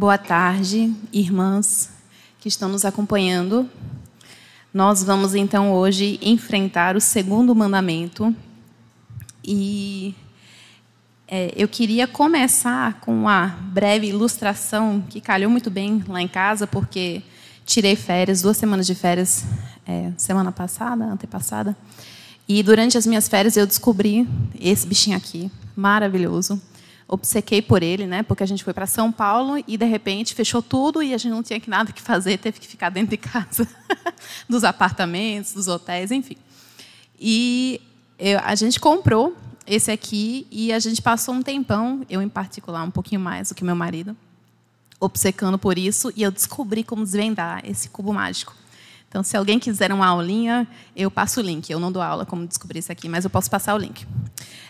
Boa tarde, irmãs que estão nos acompanhando. Nós vamos então hoje enfrentar o segundo mandamento. E é, eu queria começar com uma breve ilustração que calhou muito bem lá em casa, porque tirei férias, duas semanas de férias, é, semana passada, antepassada. E durante as minhas férias eu descobri esse bichinho aqui, maravilhoso obcequei por ele, né? Porque a gente foi para São Paulo e de repente fechou tudo e a gente não tinha nada que fazer, teve que ficar dentro de casa, dos apartamentos, dos hotéis, enfim. E eu, a gente comprou esse aqui e a gente passou um tempão, eu em particular um pouquinho mais do que meu marido, obcecando por isso e eu descobri como desvendar esse cubo mágico. Então, se alguém quiser uma aulinha, eu passo o link. Eu não dou aula como descobrir isso aqui, mas eu posso passar o link.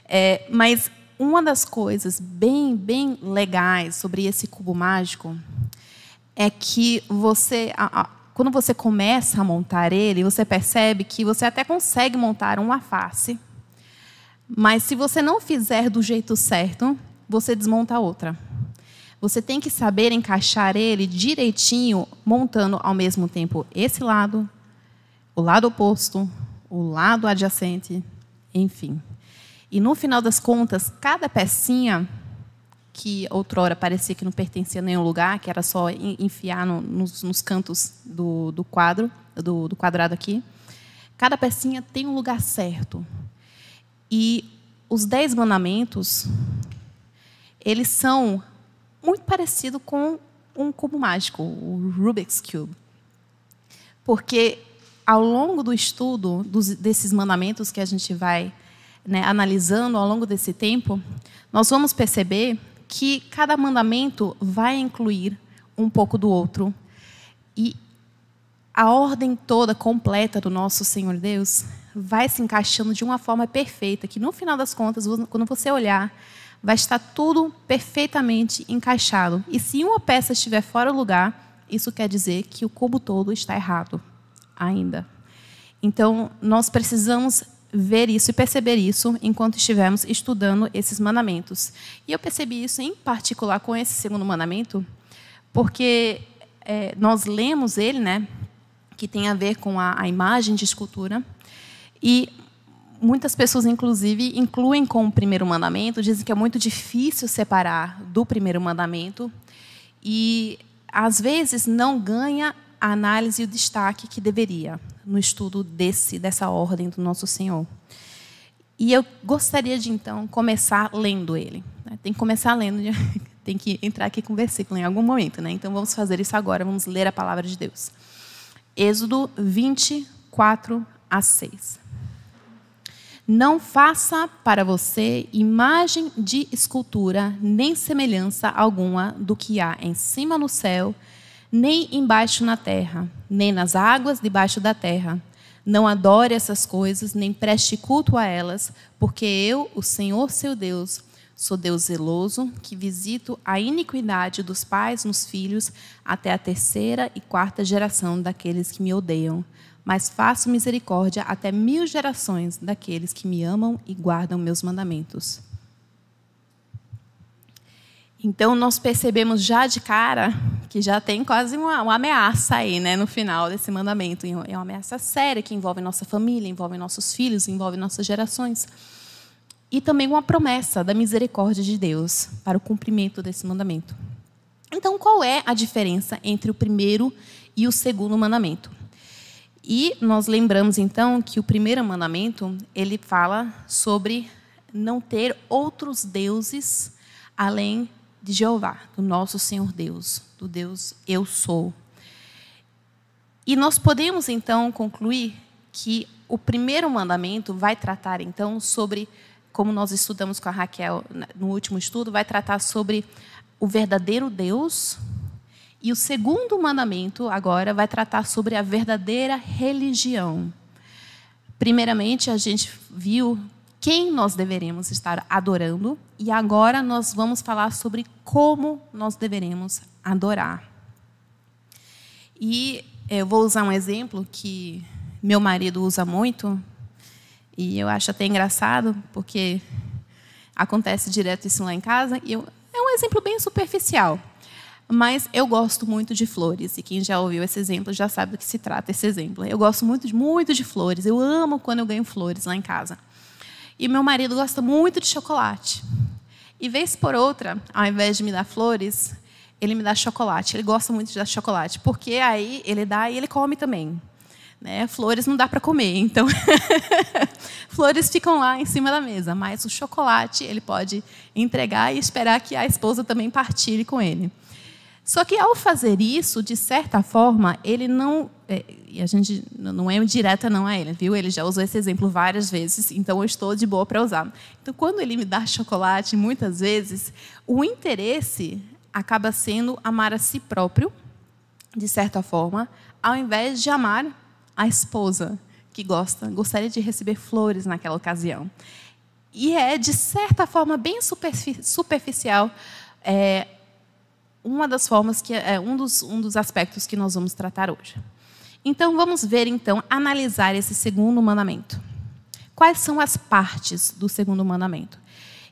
É, mas uma das coisas bem, bem legais sobre esse cubo mágico é que você, quando você começa a montar ele, você percebe que você até consegue montar uma face, mas se você não fizer do jeito certo, você desmonta outra. Você tem que saber encaixar ele direitinho, montando ao mesmo tempo esse lado, o lado oposto, o lado adjacente, enfim. E no final das contas, cada pecinha que outrora parecia que não pertencia a nenhum lugar, que era só enfiar no, nos, nos, cantos do, do quadro, do, do, quadrado aqui, cada pecinha tem um lugar certo. E os dez mandamentos, eles são muito parecidos com um cubo mágico, o Rubik's Cube. Porque ao longo do estudo dos, desses mandamentos que a gente vai né, analisando ao longo desse tempo, nós vamos perceber que cada mandamento vai incluir um pouco do outro. E a ordem toda completa do nosso Senhor Deus vai se encaixando de uma forma perfeita, que no final das contas, quando você olhar, vai estar tudo perfeitamente encaixado. E se uma peça estiver fora do lugar, isso quer dizer que o cubo todo está errado ainda. Então, nós precisamos ver isso e perceber isso enquanto estivermos estudando esses mandamentos. E eu percebi isso em particular com esse segundo mandamento, porque é, nós lemos ele, né, que tem a ver com a, a imagem de escultura, e muitas pessoas, inclusive, incluem com o primeiro mandamento, dizem que é muito difícil separar do primeiro mandamento, e às vezes não ganha a análise e o destaque que deveria no estudo desse dessa ordem do nosso Senhor. E eu gostaria de então começar lendo ele. Né? Tem que começar lendo, tem que entrar aqui com o versículo em algum momento, né? Então vamos fazer isso agora, vamos ler a palavra de Deus. Êxodo 24 a 6. Não faça para você imagem de escultura, nem semelhança alguma do que há em cima no céu, nem embaixo na terra, nem nas águas debaixo da terra. Não adore essas coisas, nem preste culto a elas, porque eu, o Senhor seu Deus, sou Deus zeloso, que visito a iniquidade dos pais nos filhos até a terceira e quarta geração daqueles que me odeiam. Mas faço misericórdia até mil gerações daqueles que me amam e guardam meus mandamentos. Então, nós percebemos já de cara que já tem quase uma, uma, ameaça aí, né, no final desse mandamento. É uma ameaça séria que envolve nossa família, envolve nossos filhos, envolve nossas gerações. E também uma promessa da misericórdia de Deus para o cumprimento desse mandamento. Então, qual é a diferença entre o primeiro e o segundo mandamento? E nós lembramos então que o primeiro mandamento, ele fala sobre não ter outros deuses além de Jeová, do nosso Senhor Deus, do Deus eu sou. E nós podemos então concluir que o primeiro mandamento vai tratar então sobre, como nós estudamos com a Raquel no último estudo, vai tratar sobre o verdadeiro Deus. E o segundo mandamento agora vai tratar sobre a verdadeira religião. Primeiramente, a gente viu quem nós deveremos estar adorando e agora nós vamos falar sobre como nós deveremos adorar. E eu vou usar um exemplo que meu marido usa muito e eu acho até engraçado porque acontece direto isso lá em casa e eu, é um exemplo bem superficial. Mas eu gosto muito de flores, e quem já ouviu esse exemplo já sabe do que se trata esse exemplo. Eu gosto muito muito de flores, eu amo quando eu ganho flores lá em casa. E meu marido gosta muito de chocolate. E vez por outra, ao invés de me dar flores, ele me dá chocolate. Ele gosta muito de dar chocolate, porque aí ele dá e ele come também. Né? Flores não dá para comer, então flores ficam lá em cima da mesa, mas o chocolate ele pode entregar e esperar que a esposa também partilhe com ele. Só que ao fazer isso, de certa forma, ele não. E a gente não é direta não a ele, viu? Ele já usou esse exemplo várias vezes, então eu estou de boa para usar. Então, quando ele me dá chocolate, muitas vezes, o interesse acaba sendo amar a si próprio, de certa forma, ao invés de amar a esposa que gosta, gostaria de receber flores naquela ocasião. E é, de certa forma, bem superficial, é, uma das formas que é um dos, um dos aspectos que nós vamos tratar hoje. Então, vamos ver, então, analisar esse segundo mandamento. Quais são as partes do segundo mandamento?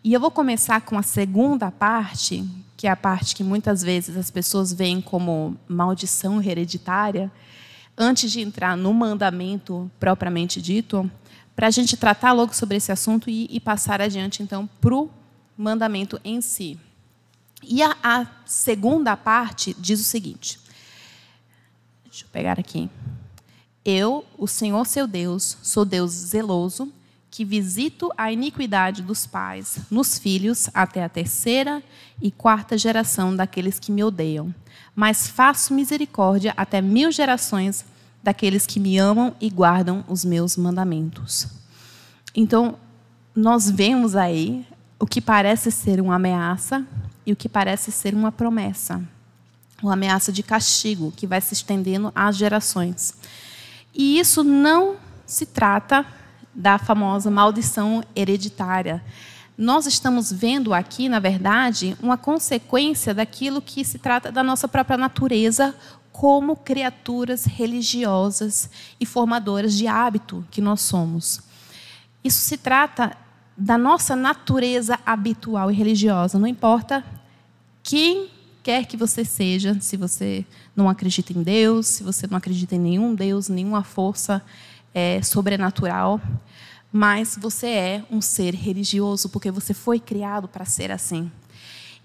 E eu vou começar com a segunda parte, que é a parte que muitas vezes as pessoas veem como maldição hereditária, antes de entrar no mandamento propriamente dito, para a gente tratar logo sobre esse assunto e, e passar adiante, então, para o mandamento em si. E a, a, segunda parte diz o seguinte: deixa eu pegar aqui. Eu, o Senhor seu Deus, sou Deus zeloso, que visito a iniquidade dos pais nos filhos até a terceira e quarta geração daqueles que me odeiam mas faço misericórdia até mil gerações daqueles que me amam e guardam os meus mandamentos. Então, nós vemos aí o que parece ser uma ameaça e o que parece ser uma promessa. Uma ameaça de castigo que vai se estendendo às gerações. E isso não se trata da famosa maldição hereditária nós estamos vendo aqui, na verdade, uma consequência daquilo que se trata da nossa própria natureza como criaturas religiosas e formadoras de hábito que nós somos. Isso se trata da nossa natureza habitual e religiosa, não importa quem quer que você seja, se você não acredita em Deus, se você não acredita em nenhum Deus, nenhuma força é, sobrenatural mas você é um ser religioso porque você foi criado para ser assim.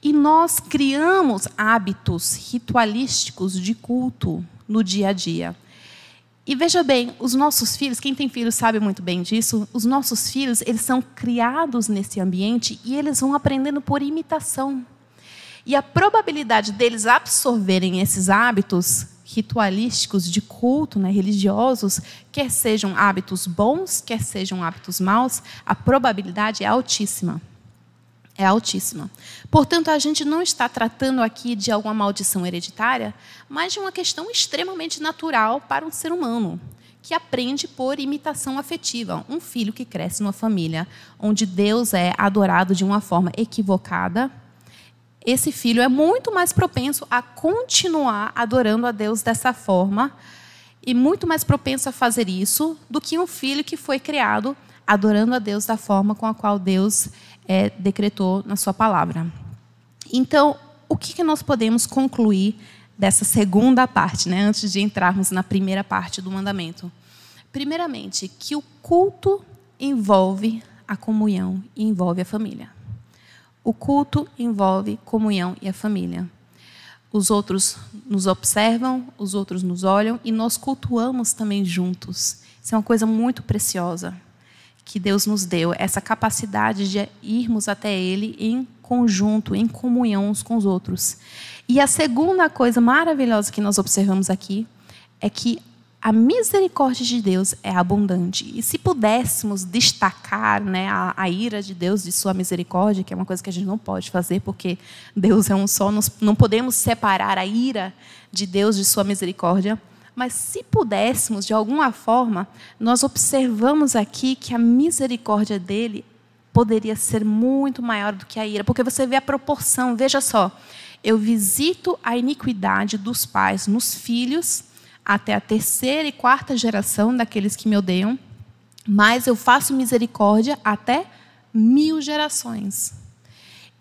E nós criamos hábitos ritualísticos de culto no dia a dia. E veja bem, os nossos filhos, quem tem filhos sabe muito bem disso, os nossos filhos, eles são criados nesse ambiente e eles vão aprendendo por imitação. E a probabilidade deles absorverem esses hábitos ritualísticos de culto, né, religiosos, quer sejam hábitos bons, quer sejam hábitos maus, a probabilidade é altíssima. É altíssima. Portanto, a gente não está tratando aqui de alguma maldição hereditária, mas de uma questão extremamente natural para um ser humano, que aprende por imitação afetiva. Um filho que cresce numa família onde Deus é adorado de uma forma equivocada, esse filho é muito mais propenso a continuar adorando a Deus dessa forma e muito mais propenso a fazer isso do que um filho que foi criado adorando a Deus da forma com a qual Deus é, decretou na sua palavra. Então, o que, que nós podemos concluir dessa segunda parte, né, antes de entrarmos na primeira parte do mandamento? Primeiramente, que o culto envolve a comunhão e envolve a família. O culto envolve comunhão e a família. Os outros nos observam, os outros nos olham e nós cultuamos também juntos. Isso é uma coisa muito preciosa que Deus nos deu, essa capacidade de irmos até Ele em conjunto, em comunhão uns com os outros. E a segunda coisa maravilhosa que nós observamos aqui é que a misericórdia de Deus é abundante. E se pudéssemos destacar né, a, a, ira de Deus de sua misericórdia, que é uma coisa que a gente não pode fazer, porque Deus é um só, nós não podemos separar a ira de Deus de sua misericórdia. Mas se pudéssemos, de alguma forma, nós observamos aqui que a misericórdia dele poderia ser muito maior do que a ira, porque você vê a proporção, veja só. Eu visito a iniquidade dos pais nos filhos até a terceira e quarta geração daqueles que me odeiam, mas eu faço misericórdia até mil gerações.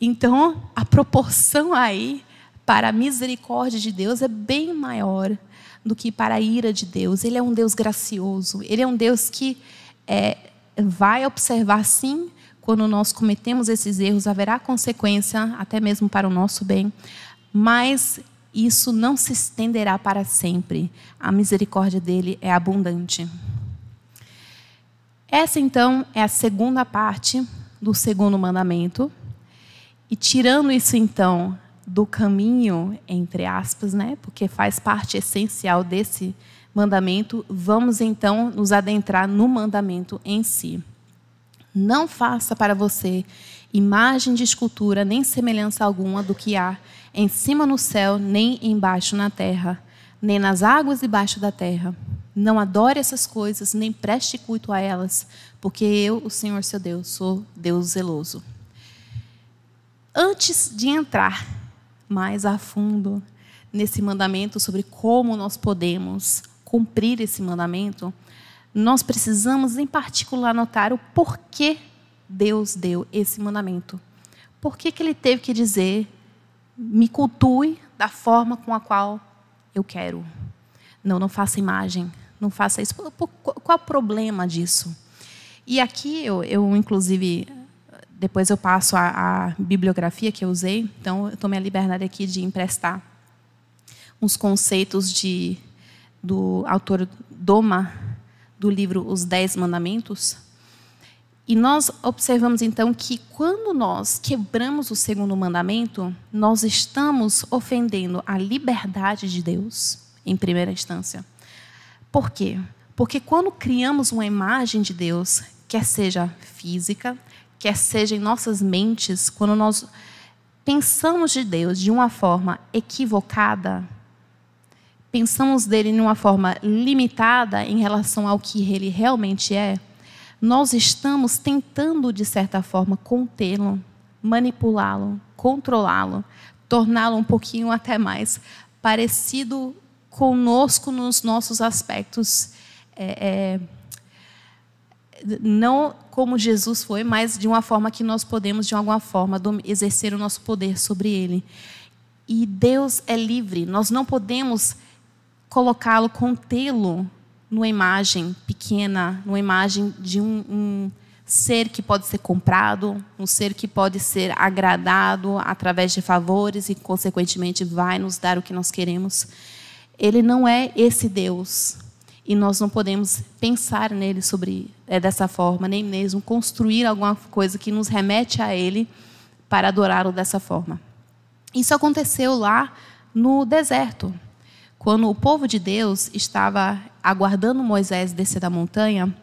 Então, a proporção aí para a misericórdia de Deus é bem maior do que para a ira de Deus. Ele é um Deus gracioso. Ele é um Deus que é, vai observar, sim, quando nós cometemos esses erros, haverá consequência, até mesmo para o nosso bem, mas isso não se estenderá para sempre. A misericórdia dele é abundante. Essa, então, é a segunda parte do segundo mandamento. E tirando isso, então, do caminho, entre aspas, né? porque faz parte essencial desse mandamento, vamos então nos adentrar no mandamento em si. Não faça para você imagem de escultura, nem semelhança alguma do que há em cima no céu, nem embaixo na terra, nem nas águas debaixo da terra. Não adore essas coisas, nem preste culto a elas, porque eu, o Senhor seu Deus, sou Deus zeloso. Antes de entrar mais a fundo nesse mandamento sobre como nós podemos cumprir esse mandamento, nós precisamos, em particular, notar o porquê Deus deu esse mandamento. Por que, que ele teve que dizer, me cultue da forma com a qual eu quero? Não, não faça imagem, não faça isso. Qual o problema disso? E aqui eu, eu inclusive, depois eu passo a, a bibliografia que eu usei, então eu tomei a liberdade aqui de emprestar uns conceitos de, do autor Doma, do livro Os Dez Mandamentos. E nós observamos então que quando nós quebramos o segundo mandamento, nós estamos ofendendo a liberdade de Deus, em primeira instância. Por quê? Porque quando criamos uma imagem de Deus, quer seja física, quer seja em nossas mentes, quando nós pensamos de Deus de uma forma equivocada, pensamos dele de uma forma limitada em relação ao que ele realmente é, nós estamos tentando, de certa forma, contê-lo, manipulá-lo, controlá-lo, torná-lo um pouquinho até mais parecido conosco nos nossos aspectos. É, é, não como Jesus foi, mas de uma forma que nós podemos, de alguma forma, exercer o nosso poder sobre ele. E Deus é livre, nós não podemos colocá-lo, contê-lo numa imagem pequena, numa imagem de um, um, ser que pode ser comprado, um ser que pode ser agradado através de favores e, consequentemente, vai nos dar o que nós queremos. Ele não é esse Deus e nós não podemos pensar nele sobre é, dessa forma, nem mesmo construir alguma coisa que nos remete a ele para adorá-lo dessa forma. Isso aconteceu lá no deserto, quando o povo de Deus estava aguardando Moisés descer da montanha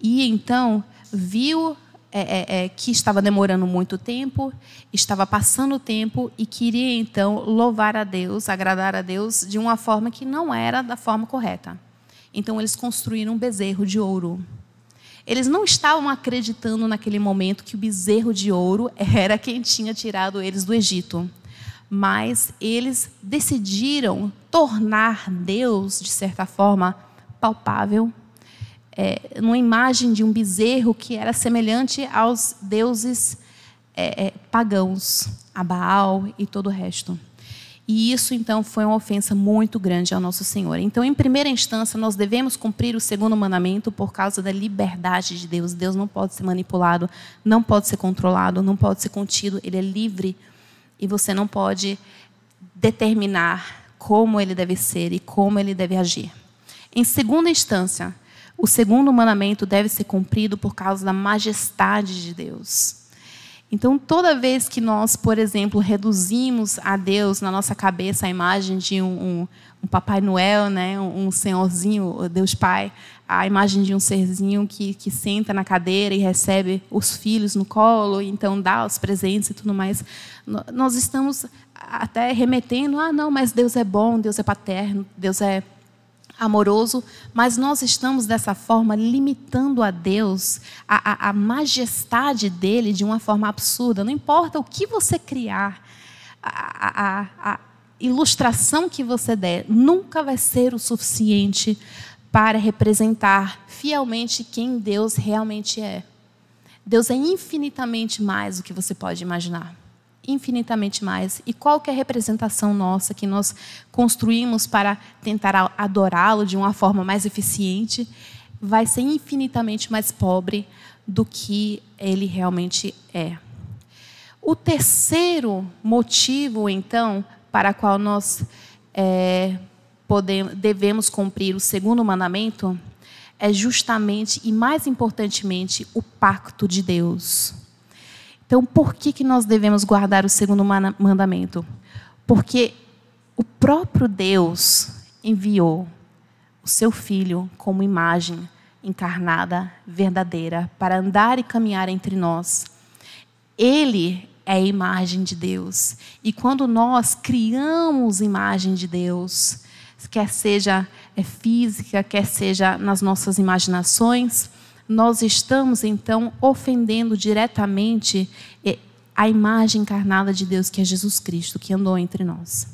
e então viu é, é, é, que estava demorando muito tempo, estava passando tempo e queria então louvar a Deus, agradar a Deus de uma forma que não era da forma correta. Então eles construíram um bezerro de ouro. Eles não estavam acreditando naquele momento que o bezerro de ouro era quem tinha tirado eles do Egito. Mas eles decidiram tornar Deus, de certa forma, palpável, é, numa imagem de um bezerro que era semelhante aos deuses é, é, pagãos, a Baal e todo o resto. E isso, então, foi uma ofensa muito grande ao nosso Senhor. Então, em primeira instância, nós devemos cumprir o segundo mandamento por causa da liberdade de Deus. Deus não pode ser manipulado, não pode ser controlado, não pode ser contido. Ele é livre e você não pode determinar como ele deve ser e como ele deve agir. Em segunda instância, o segundo mandamento deve ser cumprido por causa da majestade de Deus. Então, toda vez que nós, por exemplo, reduzimos a Deus na nossa cabeça a imagem de um, um, um Papai Noel, né, um, um Senhorzinho, Deus Pai, a imagem de um serzinho que, que senta na cadeira e recebe os filhos no colo, e então dá os presentes e tudo mais, nós estamos até remetendo: ah, não, mas Deus é bom, Deus é paterno, Deus é amoroso, mas nós estamos dessa forma limitando a Deus, a, a, a, majestade dele de uma forma absurda. Não importa o que você criar, a, a ilustração que você der, nunca vai ser o suficiente para representar fielmente quem Deus realmente é. Deus é infinitamente mais do que você pode imaginar. infinitamente mais. E qualquer representação nossa que nós construímos para tentar adorá-lo de uma forma mais eficiente vai ser infinitamente mais pobre do que ele realmente é. O terceiro motivo, então, para qual nós é, podemos, devemos cumprir o segundo mandamento é justamente e mais importantemente o pacto de Deus. Então, por que, que nós devemos guardar o segundo mandamento? Porque o próprio Deus enviou o seu filho como imagem encarnada, verdadeira, para andar e caminhar entre nós. Ele é a imagem de Deus. E quando nós criamos imagem de Deus, quer seja é, física, quer seja nas nossas imaginações, nós estamos então ofendendo diretamente é, a imagem encarnada de Deus, que é Jesus Cristo, que andou entre nós.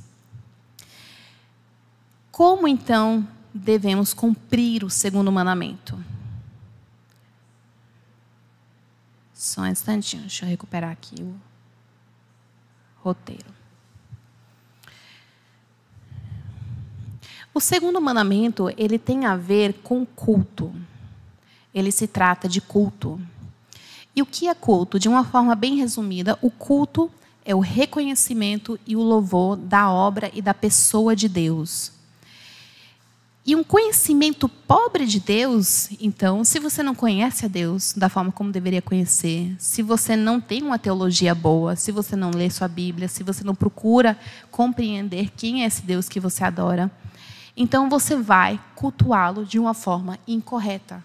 Como então devemos cumprir o segundo mandamento? Só um instantinho, deixa eu recuperar aqui o roteiro. O segundo mandamento, ele tem a ver com culto ele se trata de culto. E o que é culto? De uma forma bem resumida, o culto é o reconhecimento e o louvor da obra e da pessoa de Deus. E um conhecimento pobre de Deus, então, se você não conhece a Deus da forma como deveria conhecer, se você não tem uma teologia boa, se você não lê sua Bíblia, se você não procura compreender quem é esse Deus que você adora, então você vai cultuá-lo de uma forma incorreta.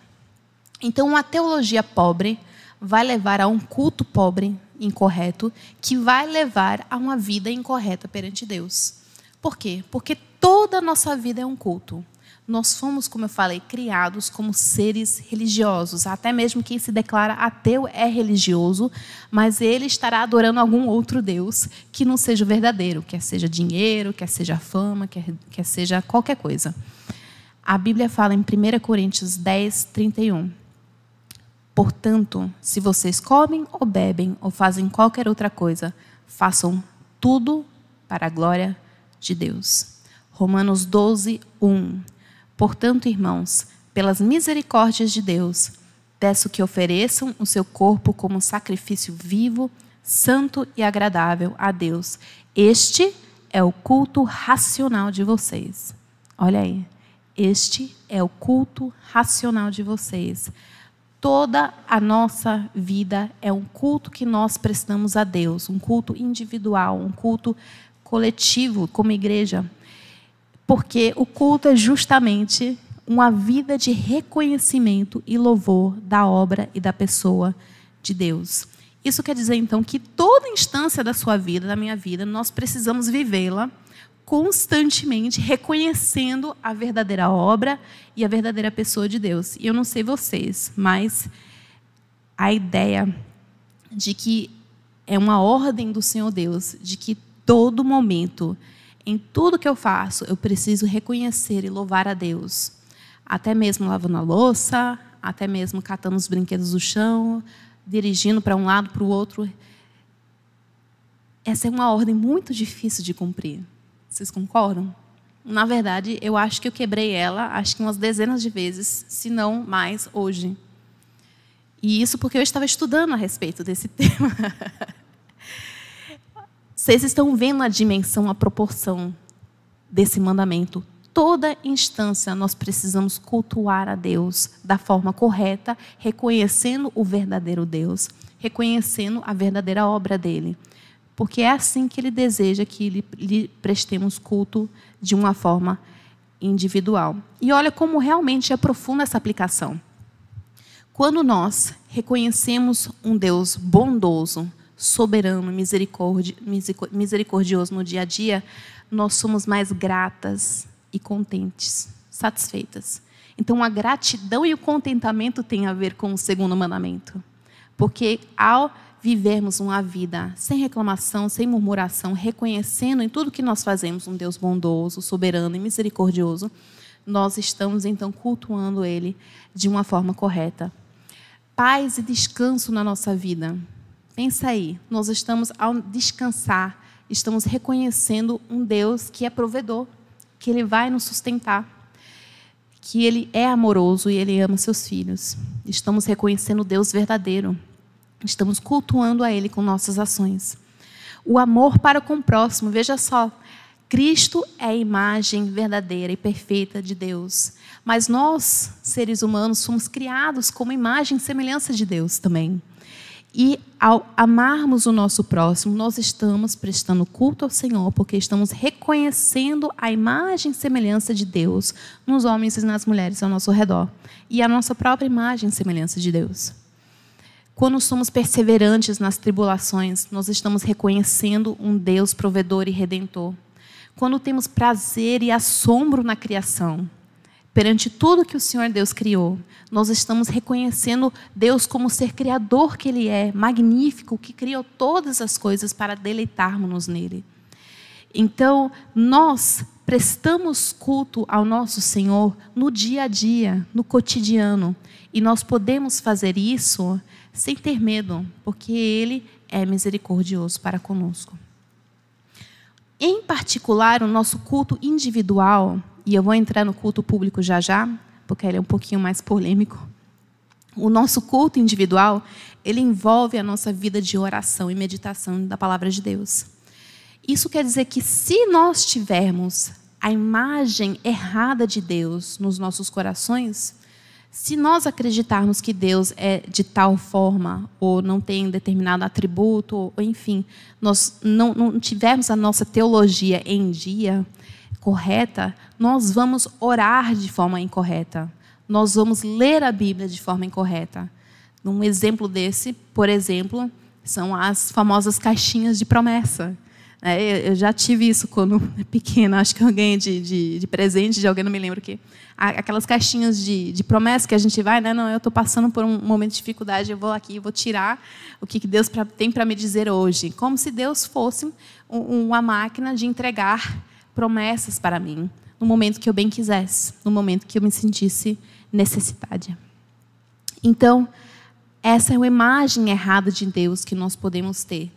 Então, uma teologia pobre vai levar a um culto pobre, incorreto, que vai levar a uma vida incorreta perante Deus. Por quê? Porque toda a nossa vida é um culto. Nós fomos, como eu falei, criados como seres religiosos. Até mesmo quem se declara ateu é religioso, mas ele estará adorando algum outro Deus que não seja o verdadeiro, quer seja dinheiro, quer seja fama, quer, quer seja qualquer coisa. A Bíblia fala em 1 Coríntios 10, 31. Portanto, se vocês comem ou bebem ou fazem qualquer outra coisa, façam tudo para a glória de Deus. Romanos 12, 1. Portanto, irmãos, pelas misericórdias de Deus, peço que ofereçam o seu corpo como sacrifício vivo, santo e agradável a Deus. Este é o culto racional de vocês. Olha aí. Este é o culto racional de vocês. Toda a nossa vida é um culto que nós prestamos a Deus, um culto individual, um culto coletivo como igreja. Porque o culto é justamente uma vida de reconhecimento e louvor da obra e da pessoa de Deus. Isso quer dizer, então, que toda instância da sua vida, da minha vida, nós precisamos vivê-la constantemente reconhecendo a verdadeira obra e a verdadeira pessoa de Deus. E eu não sei vocês, mas a ideia de que é uma ordem do Senhor Deus, de que todo momento, em tudo que eu faço, eu preciso reconhecer e louvar a Deus. Até mesmo lavando a louça, até mesmo catando os brinquedos do chão, dirigindo para um lado, para o outro. Essa é uma ordem muito difícil de cumprir. Vocês concordam? Na verdade, eu acho que eu quebrei ela, acho que umas dezenas de vezes, se não mais, hoje. E isso porque eu estava estudando a respeito desse tema. Vocês estão vendo a dimensão, a proporção desse mandamento. Toda instância nós precisamos cultuar a Deus da forma correta, reconhecendo o verdadeiro Deus, reconhecendo a verdadeira obra dele porque é assim que ele deseja que lhe, prestemos culto de uma forma individual. E olha como realmente é profunda essa aplicação. Quando nós reconhecemos um Deus bondoso, soberano, misericordioso no dia a dia, nós somos mais gratas e contentes, satisfeitas. Então, a gratidão e o contentamento têm a ver com o segundo mandamento. Porque ao vivermos uma vida sem reclamação, sem murmuração, reconhecendo em tudo que nós fazemos um Deus bondoso, soberano e misericordioso, nós estamos então cultuando Ele de uma forma correta. Paz e descanso na nossa vida. Pensa aí, nós estamos ao descansar, estamos reconhecendo um Deus que é provedor, que ele vai nos sustentar, que ele é amoroso e ele ama seus filhos. Estamos reconhecendo o Deus verdadeiro. Estamos cultuando a ele com nossas ações. O amor para com o próximo, veja só, Cristo é a imagem verdadeira e perfeita de Deus. Mas nós, seres humanos, somos criados como imagem e semelhança de Deus também. E ao amarmos o nosso próximo, nós estamos prestando culto ao Senhor, porque estamos reconhecendo a imagem e semelhança de Deus nos homens e nas mulheres ao nosso redor. E a nossa própria imagem e semelhança de Deus. Quando somos perseverantes nas tribulações, nós estamos reconhecendo um Deus provedor e redentor quando temos prazer e assombro na criação, perante tudo que o Senhor Deus criou, nós estamos reconhecendo Deus como ser criador que Ele é, magnífico, que criou todas as coisas para deleitarmos-nos nele. Então, nós prestamos culto ao nosso Senhor no dia a dia, no cotidiano, e nós podemos fazer isso sem ter medo, porque Ele é misericordioso para conosco. Em particular, o nosso culto individual, e eu vou entrar no culto público já já, porque ele é um pouquinho mais polêmico. O nosso culto individual, ele envolve a nossa vida de oração e meditação da palavra de Deus. Isso quer dizer que se nós tivermos a imagem errada de Deus nos nossos corações, se nós acreditarmos que Deus é de tal forma, ou não tem determinado atributo, ou enfim, nós não, não tivermos a nossa teologia em dia correta, nós vamos orar de forma incorreta. Nós vamos ler a Bíblia de forma incorreta. Um exemplo desse, por exemplo, são as famosas caixinhas de promessa. É, eu já tive isso quando pequena, acho que ganhei de, de, de, presente de alguém, não me lembro o quê. Aquelas caixinhas de, de promessa que a gente vai, né? Não, eu estou passando por um momento de dificuldade, eu vou aqui, vou tirar o que Deus pra, tem para me dizer hoje. Como se Deus fosse um, uma máquina de entregar promessas para mim, no momento que eu bem quisesse, no momento que eu me sentisse necessitada. Então, essa é uma imagem errada de Deus que nós podemos ter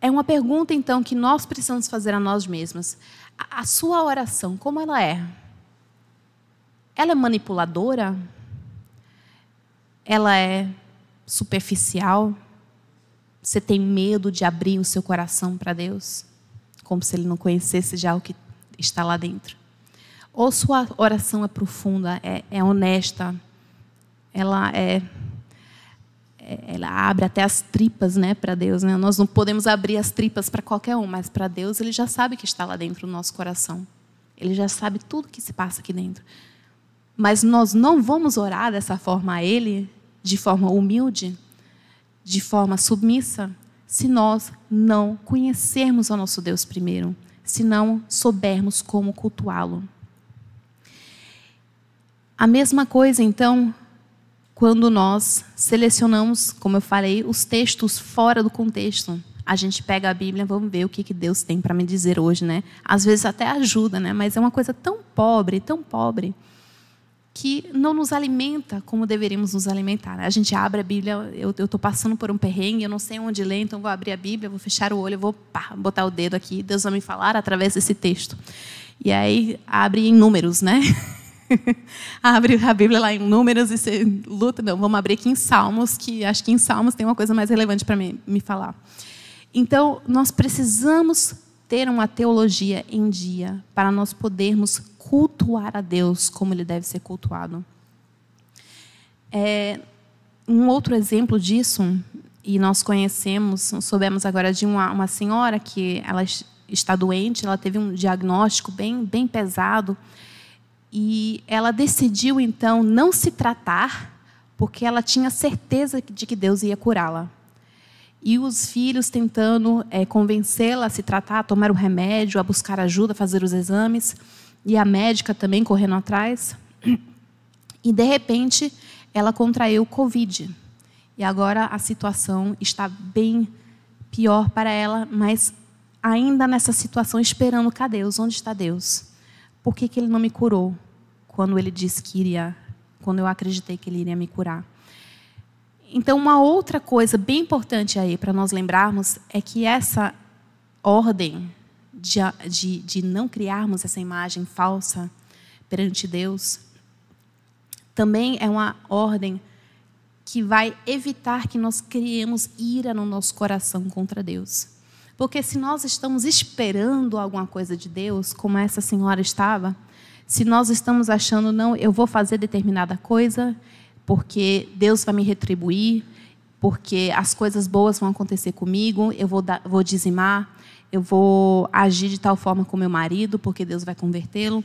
é uma pergunta, então, que nós precisamos fazer a nós mesmos. A, a sua oração, como ela é? Ela é manipuladora? Ela é superficial? Você tem medo de abrir o seu coração para Deus? Como se Ele não conhecesse já o que está lá dentro? Ou sua oração é profunda, é, é honesta, ela é ela abre até as tripas, né, para Deus, né? Nós não podemos abrir as tripas para qualquer um, mas para Deus ele já sabe que está lá dentro do nosso coração. Ele já sabe tudo que se passa aqui dentro. Mas nós não vamos orar dessa forma a ele, de forma humilde, de forma submissa, se nós não conhecermos o nosso Deus primeiro, se não soubermos como cultuá-lo. A mesma coisa, então, quando nós selecionamos, como eu falei, os textos fora do contexto. A gente pega a Bíblia, vamos ver o que, que Deus tem para me dizer hoje, né? Às vezes até ajuda, né? Mas é uma coisa tão pobre, tão pobre, que não nos alimenta como deveríamos nos alimentar. A gente abre a Bíblia, eu estou passando por um perrengue, eu não sei onde ler, então vou abrir a Bíblia, vou fechar o olho, vou pá, botar o dedo aqui, Deus vai me falar através desse texto. E aí abre em números, né? Abre a Bíblia lá em Números e você luta. Não, vamos abrir aqui em Salmos, que acho que em Salmos tem uma coisa mais relevante para me falar. Então, nós precisamos ter uma teologia em dia para nós podermos cultuar a Deus como ele deve ser cultuado. É, um outro exemplo disso, e nós conhecemos, soubemos agora de uma, uma senhora que ela está doente, ela teve um diagnóstico bem, bem pesado e ela decidiu então não se tratar, porque ela tinha certeza de que Deus ia curá-la. E os filhos tentando é, convencê-la a se tratar, a tomar o remédio, a buscar ajuda, a fazer os exames. E a médica também correndo atrás. E, de repente, ela contraiu Covid. E agora a situação está bem pior para ela, mas ainda nessa situação, esperando: cadê Deus? Onde está Deus? Por que, que ele não me curou quando ele disse que iria, quando eu acreditei que ele iria me curar? Então, uma outra coisa bem importante aí para nós lembrarmos é que essa ordem de, de, de não criarmos essa imagem falsa perante Deus também é uma ordem que vai evitar que nós criemos ira no nosso coração contra Deus. Porque se nós estamos esperando alguma coisa de Deus, como essa senhora estava, se nós estamos achando, não, eu vou fazer determinada coisa, porque Deus vai me retribuir, porque as coisas boas vão acontecer comigo, eu vou, dar, vou dizimar, eu vou agir de tal forma com meu marido, porque Deus vai convertê-lo,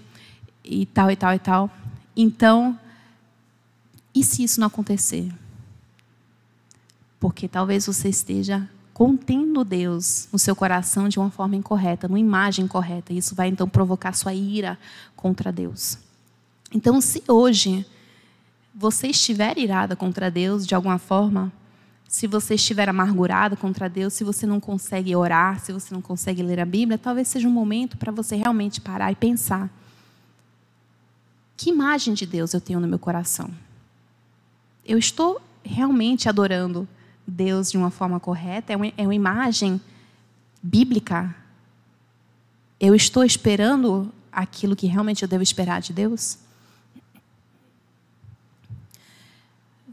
e tal, e tal, e tal. Então, e se isso não acontecer? Porque talvez você esteja contendo Deus no seu coração de uma forma incorreta, numa imagem correta. Isso vai então provocar sua ira contra Deus. Então, se hoje você estiver irada contra Deus de alguma forma, se você estiver amargurado contra Deus, se você não consegue orar, se você não consegue ler a Bíblia, talvez seja um momento para você realmente parar e pensar: que imagem de Deus eu tenho no meu coração? Eu estou realmente adorando Deus de uma forma correta? É uma, é uma imagem bíblica? Eu estou esperando aquilo que realmente eu devo esperar de Deus?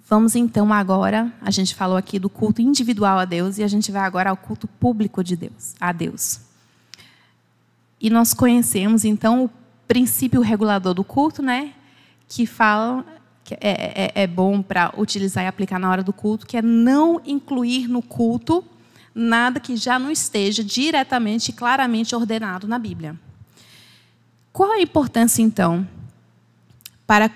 Vamos então agora, a gente falou aqui do culto individual a Deus e a gente vai agora ao culto público de Deus, a Deus. E nós conhecemos então o princípio regulador do culto, né, que fala que é, é, é bom para utilizar e aplicar na hora do culto, que é não incluir no culto nada que já não esteja diretamente e claramente ordenado na Bíblia. Qual a importância, então, para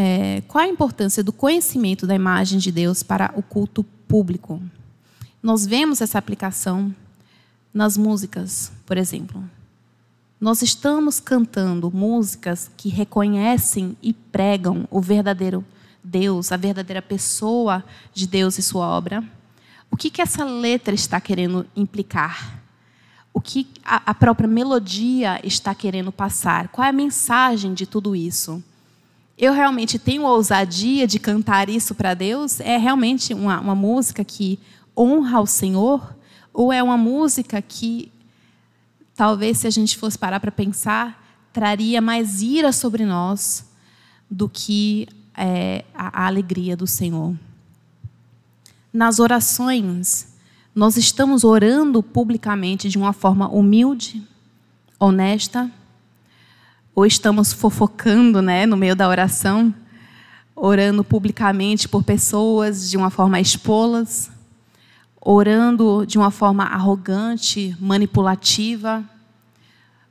é, qual a importância do conhecimento da imagem de Deus para o culto público? Nós vemos essa aplicação nas músicas, por exemplo. Nós estamos cantando músicas que reconhecem e pregam o verdadeiro Deus, a verdadeira pessoa de Deus e sua obra. O que, que essa letra está querendo implicar? O que a, a própria melodia está querendo passar? Qual é a mensagem de tudo isso? Eu realmente tenho ousadia de cantar isso para Deus? É realmente uma, uma música que honra o Senhor? Ou é uma música que talvez se a gente fosse parar para pensar, traria mais ira sobre nós do que é, a, a alegria do Senhor. Nas orações, nós estamos orando publicamente de uma forma humilde, honesta, ou estamos fofocando, né, no meio da oração, orando publicamente por pessoas de uma forma a expô-las, orando de uma forma arrogante, manipulativa,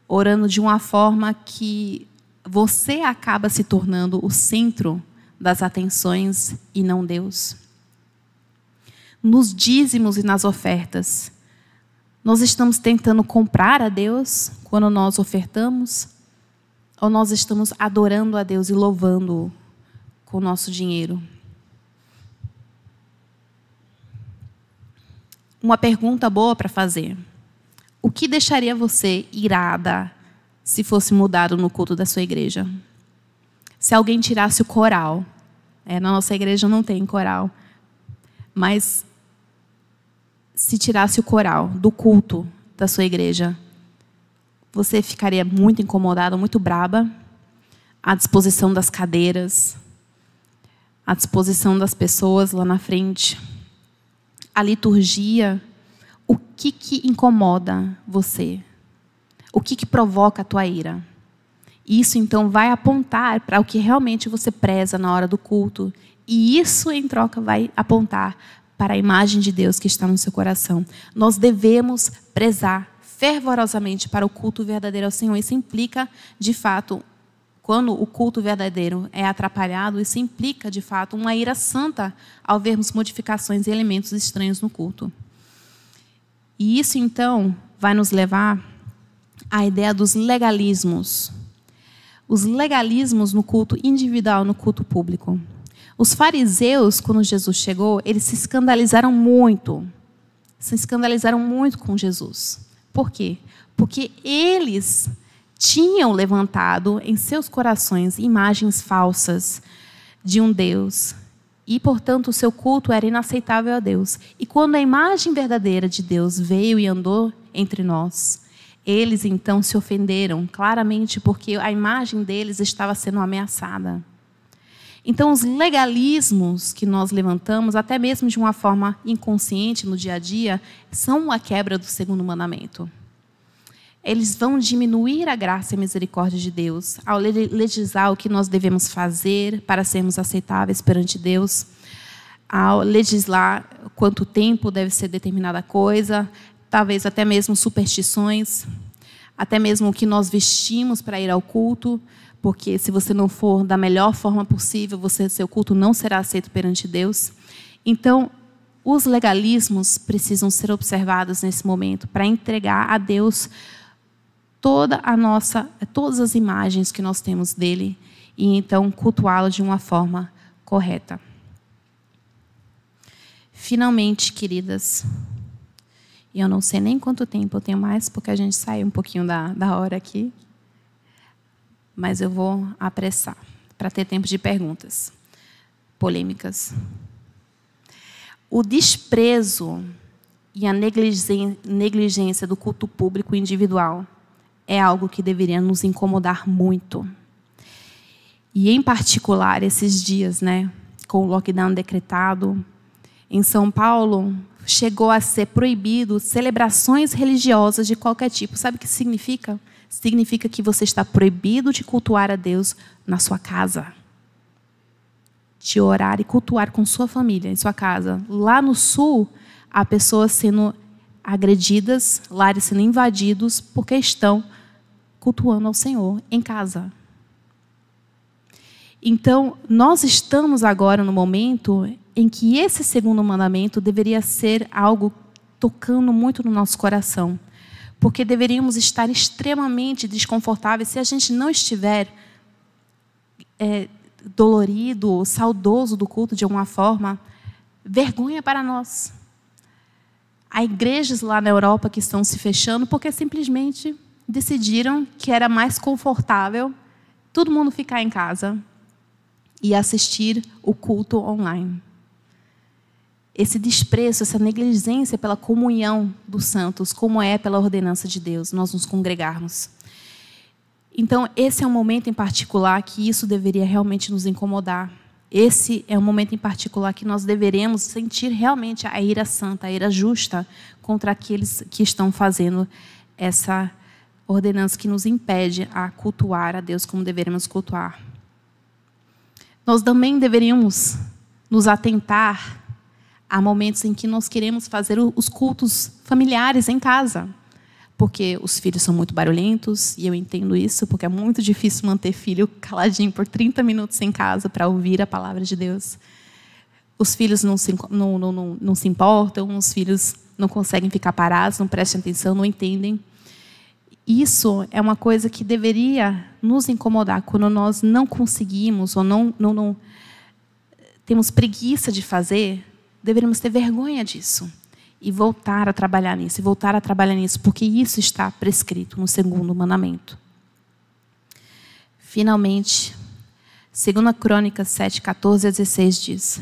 orando de uma forma que você acaba se tornando o centro das atenções e não Deus. Nos dízimos e nas ofertas, nós estamos tentando comprar a Deus quando nós ofertamos? Ou nós estamos adorando a Deus e louvando-o com o nosso dinheiro? uma pergunta boa para fazer. O que deixaria você irada se fosse mudado no culto da sua igreja? Se alguém tirasse o coral. É, na nossa igreja não tem coral. Mas se tirasse o coral do culto da sua igreja, você ficaria muito incomodada, muito braba, à disposição das cadeiras, à disposição das pessoas lá na frente a liturgia, o que, que incomoda você? O que, que provoca a tua ira? Isso então vai apontar para o que realmente você preza na hora do culto. E isso, em troca, vai apontar para a imagem de Deus que está no seu coração. Nós devemos prezar fervorosamente para o culto verdadeiro ao Senhor. Isso implica, de fato, quando o culto verdadeiro é atrapalhado, isso implica, de fato, uma ira santa ao vermos modificações e elementos estranhos no culto. E isso, então, vai nos levar à ideia dos legalismos. Os legalismos no culto individual, no culto público. Os fariseus, quando Jesus chegou, eles se escandalizaram muito. Se escandalizaram muito com Jesus. Por quê? Porque eles tinham levantado em seus corações imagens falsas de um Deus e, portanto, o seu culto era inaceitável a Deus. E quando a imagem verdadeira de Deus veio e andou entre nós, eles então se ofenderam claramente porque a imagem deles estava sendo ameaçada. Então, os legalismos que nós levantamos, até mesmo de uma forma inconsciente no dia a dia, são a quebra do segundo mandamento. Eles vão diminuir a graça e a misericórdia de Deus ao legislar o que nós devemos fazer para sermos aceitáveis perante Deus, ao legislar quanto tempo deve ser determinada coisa, talvez até mesmo superstições, até mesmo o que nós vestimos para ir ao culto, porque se você não for da melhor forma possível, você, seu culto não será aceito perante Deus. Então, os legalismos precisam ser observados nesse momento para entregar a Deus toda a nossa, todas as imagens que nós temos dele e então cultuá-lo de uma forma correta. Finalmente, queridas, e eu não sei nem quanto tempo eu tenho mais, porque a gente saiu um pouquinho da, da hora aqui. Mas eu vou apressar para ter tempo de perguntas polêmicas. O desprezo e a negligência do culto público individual é algo que deveria nos incomodar muito. E, em particular, esses dias, né, com o lockdown decretado, em São Paulo, chegou a ser proibido celebrações religiosas de qualquer tipo. Sabe o que significa? Significa que você está proibido de cultuar a Deus na sua casa. De orar e cultuar com sua família, em sua casa. Lá no sul, há pessoas sendo agredidas, lares sendo invadidos porque estão cultuando ao Senhor em casa. Então, nós estamos agora no momento em que esse segundo mandamento deveria ser algo tocando muito no nosso coração. Porque deveríamos estar extremamente desconfortáveis se a gente não estiver é, dolorido, saudoso do culto de alguma forma. Vergonha para nós. Há igrejas lá na Europa que estão se fechando porque simplesmente decidiram que era mais confortável todo mundo ficar em casa e assistir o culto online esse desprezo, essa negligência pela comunhão dos santos, como é pela ordenança de Deus, nós nos congregarmos. Então, esse é um momento em particular que isso deveria realmente nos incomodar. Esse é um momento em particular que nós deveremos sentir realmente a ira santa, a ira justa contra aqueles que estão fazendo essa ordenança que nos impede a cultuar a Deus como deveríamos cultuar. Nós também deveríamos nos atentar Há momentos em que nós queremos fazer os cultos familiares em casa, porque os filhos são muito barulhentos, e eu entendo isso, porque é muito difícil manter filho caladinho por 30 minutos em casa para ouvir a palavra de Deus. Os filhos não se, não, não, não, não se importam, os filhos não conseguem ficar parados, não prestam atenção, não entendem. Isso é uma coisa que deveria nos incomodar quando nós não conseguimos ou não, não, não temos preguiça de fazer deveríamos ter vergonha disso e voltar a trabalhar nisso, e voltar a trabalhar nisso, porque isso está prescrito no segundo mandamento. Finalmente, 2 Crônicas 7, 14 a 16 diz: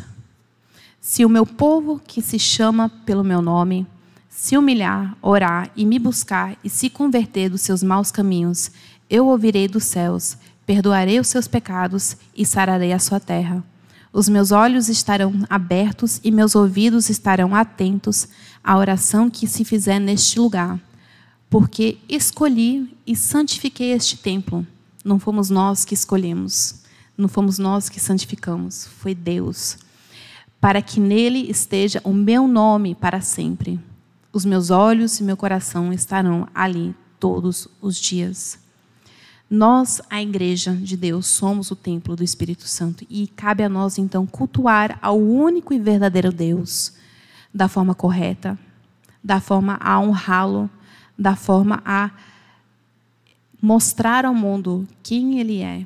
Se o meu povo, que se chama pelo meu nome, se humilhar, orar e me buscar e se converter dos seus maus caminhos, eu ouvirei dos céus, perdoarei os seus pecados e sararei a sua terra. Os meus olhos estarão abertos e meus ouvidos estarão atentos à oração que se fizer neste lugar, porque escolhi e santifiquei este templo. Não fomos nós que escolhemos, não fomos nós que santificamos, foi Deus. Para que nele esteja o meu nome para sempre. Os meus olhos e meu coração estarão ali todos os dias. Nós, a igreja de Deus, somos o templo do Espírito Santo e cabe a nós então cultuar ao único e verdadeiro Deus da forma correta, da forma a honrá-lo, da forma a mostrar ao mundo quem ele é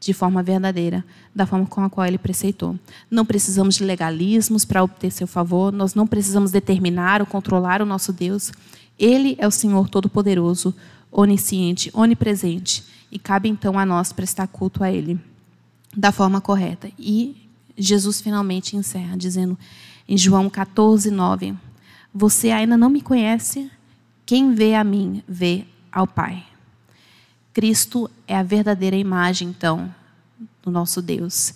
de forma verdadeira, da forma com a qual ele preceitou. Não precisamos de legalismos para obter seu favor, nós não precisamos determinar ou controlar o nosso Deus. Ele é o Senhor Todo-Poderoso, onisciente, onipresente e cabe então a nós prestar culto a Ele da forma correta. E Jesus finalmente encerra, dizendo em João 14, 9: Você ainda não me conhece? Quem vê a mim, vê ao Pai. Cristo é a verdadeira imagem, então, do nosso Deus.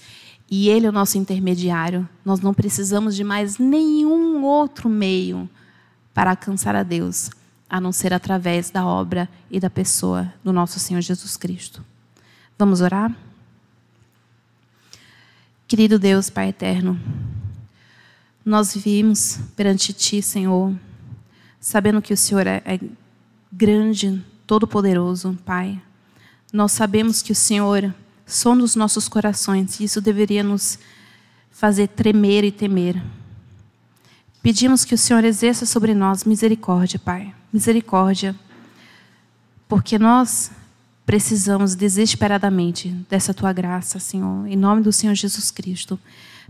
E Ele é o nosso intermediário. Nós não precisamos de mais nenhum outro meio para alcançar a Deus, a não ser através da obra e da pessoa do nosso Senhor Jesus Cristo. Vamos orar? Querido Deus, Pai eterno, nós vivemos perante Ti, Senhor, sabendo que o Senhor é, é grande, todo-poderoso, Pai. Nós sabemos que o Senhor sonda os nossos corações e isso deveria nos fazer tremer e temer. Pedimos que o Senhor exerça sobre nós misericórdia, Pai. Misericórdia, porque nós precisamos desesperadamente dessa tua graça, Senhor, em nome do Senhor Jesus Cristo.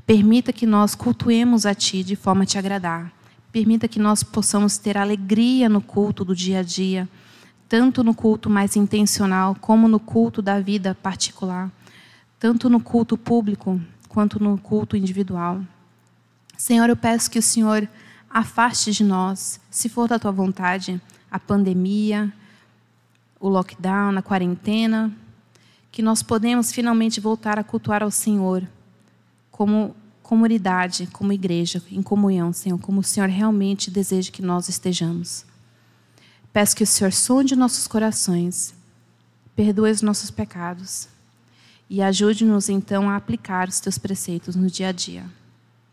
Permita que nós cultuemos a Ti de forma a te agradar. Permita que nós possamos ter alegria no culto do dia a dia, tanto no culto mais intencional, como no culto da vida particular, tanto no culto público quanto no culto individual. Senhor, eu peço que o Senhor afaste de nós, se for da tua vontade, a pandemia, o lockdown, a quarentena, que nós podemos finalmente voltar a cultuar ao Senhor como comunidade, como igreja, em comunhão, Senhor, como o Senhor realmente deseja que nós estejamos. Peço que o Senhor sonde nossos corações, perdoe os nossos pecados e ajude-nos então a aplicar os teus preceitos no dia a dia.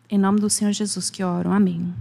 Em nome do Senhor Jesus que oro. Amém.